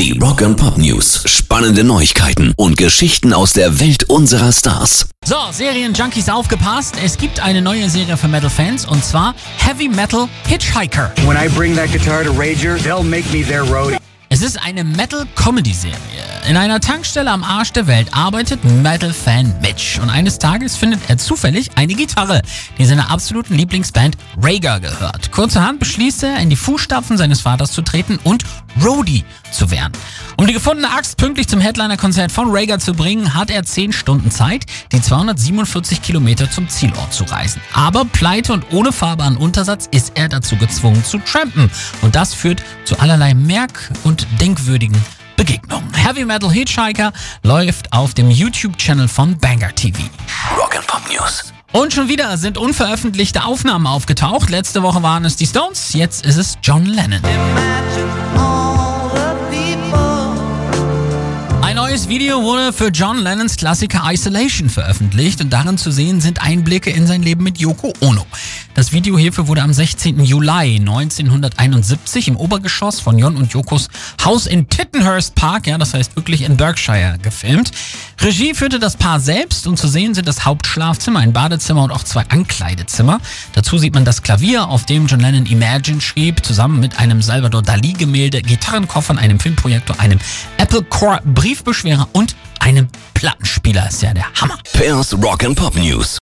Die Rock and Pop News. Spannende Neuigkeiten und Geschichten aus der Welt unserer Stars. So, Serienjunkies aufgepasst. Es gibt eine neue Serie für Metal-Fans und zwar Heavy Metal Hitchhiker. When I bring that guitar to Rager, they'll make me their roadie. Es ist eine Metal-Comedy-Serie. In einer Tankstelle am Arsch der Welt arbeitet Metal-Fan Mitch und eines Tages findet er zufällig eine Gitarre, die seiner absoluten Lieblingsband Rager gehört. Kurzerhand beschließt er, in die Fußstapfen seines Vaters zu treten und Roadie zu werden. Um die gefundene Axt pünktlich zum Headliner-Konzert von Rager zu bringen, hat er 10 Stunden Zeit, die 247 Kilometer zum Zielort zu reisen. Aber pleite und ohne fahrbaren Untersatz ist er dazu gezwungen zu trampen. Und das führt zu allerlei merk- und denkwürdigen Begegnungen. Heavy Metal Hitchhiker läuft auf dem YouTube-Channel von Banger TV. Rock and Pop News. Und schon wieder sind unveröffentlichte Aufnahmen aufgetaucht. Letzte Woche waren es die Stones, jetzt ist es John Lennon. Ein neues Video wurde für John Lennons Klassiker Isolation veröffentlicht und darin zu sehen sind Einblicke in sein Leben mit Yoko Ono. Das Video hierfür wurde am 16. Juli 1971 im Obergeschoss von Jon und Yokos Haus in Tittenhurst Park, ja, das heißt wirklich in Berkshire, gefilmt. Regie führte das Paar selbst und zu sehen sind das Hauptschlafzimmer, ein Badezimmer und auch zwei Ankleidezimmer. Dazu sieht man das Klavier, auf dem John Lennon Imagine schrieb, zusammen mit einem Salvador Dali-Gemälde, Gitarrenkoffern, einem Filmprojektor, einem Apple Core Briefbeschwerer und einem Plattenspieler. Ist ja der Hammer. Pairs Rock and Pop News.